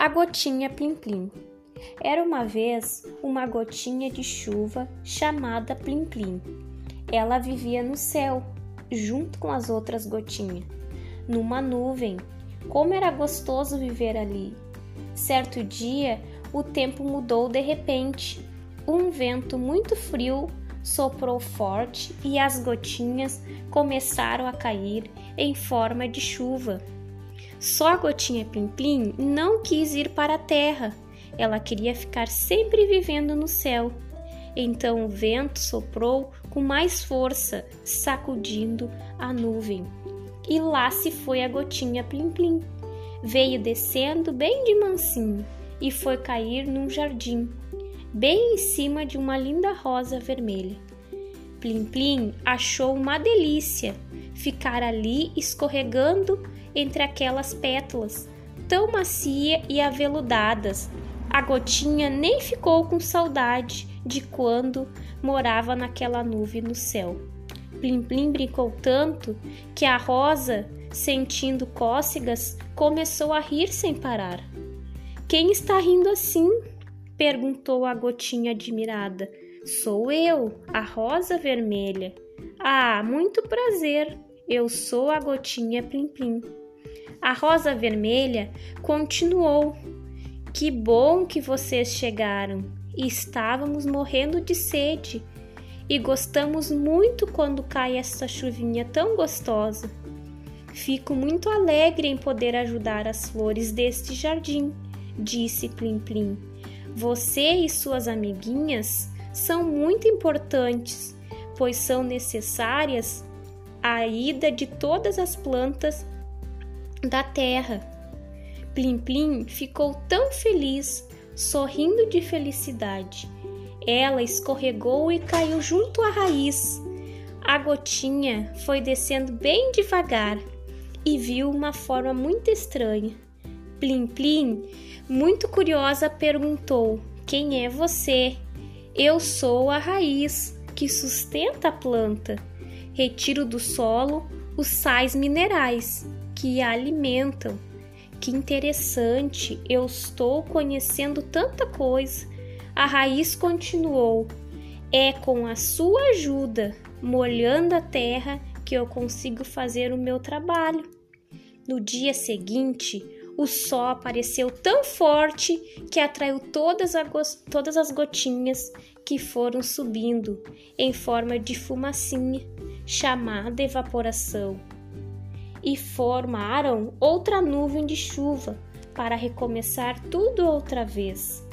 A gotinha Plim Plim. Era uma vez uma gotinha de chuva chamada Plim Plim. Ela vivia no céu, junto com as outras gotinhas, numa nuvem. Como era gostoso viver ali! Certo dia, o tempo mudou de repente. Um vento muito frio soprou forte e as gotinhas começaram a cair em forma de chuva. Só a gotinha Plim Plim não quis ir para a terra. Ela queria ficar sempre vivendo no céu. Então o vento soprou com mais força, sacudindo a nuvem. E lá se foi a gotinha Plim Plim. Veio descendo bem de mansinho e foi cair num jardim, bem em cima de uma linda rosa vermelha. Plim Plim achou uma delícia ficar ali escorregando entre aquelas pétalas tão macia e aveludadas. A gotinha nem ficou com saudade de quando morava naquela nuvem no céu. Plim Plim brincou tanto que a rosa, sentindo cócegas, começou a rir sem parar. Quem está rindo assim? perguntou a gotinha admirada. Sou eu, a rosa vermelha. Ah, muito prazer. Eu sou a gotinha Plim Plim. A rosa vermelha continuou. Que bom que vocês chegaram. Estávamos morrendo de sede e gostamos muito quando cai essa chuvinha tão gostosa. Fico muito alegre em poder ajudar as flores deste jardim, disse Plim Plim. Você e suas amiguinhas são muito importantes, pois são necessárias a ida de todas as plantas da terra. Plim Plim ficou tão feliz, sorrindo de felicidade. Ela escorregou e caiu junto à raiz. A gotinha foi descendo bem devagar e viu uma forma muito estranha. Plim Plim, muito curiosa, perguntou: Quem é você? Eu sou a raiz que sustenta a planta. Retiro do solo os sais minerais que a alimentam. Que interessante, eu estou conhecendo tanta coisa. A raiz continuou: É com a sua ajuda, molhando a terra, que eu consigo fazer o meu trabalho. No dia seguinte, o sol apareceu tão forte que atraiu todas, todas as gotinhas que foram subindo em forma de fumacinha, chamada evaporação e formaram outra nuvem de chuva para recomeçar tudo outra vez.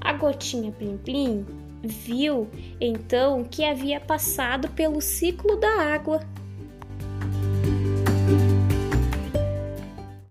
A gotinha Plim Plim viu então que havia passado pelo ciclo da água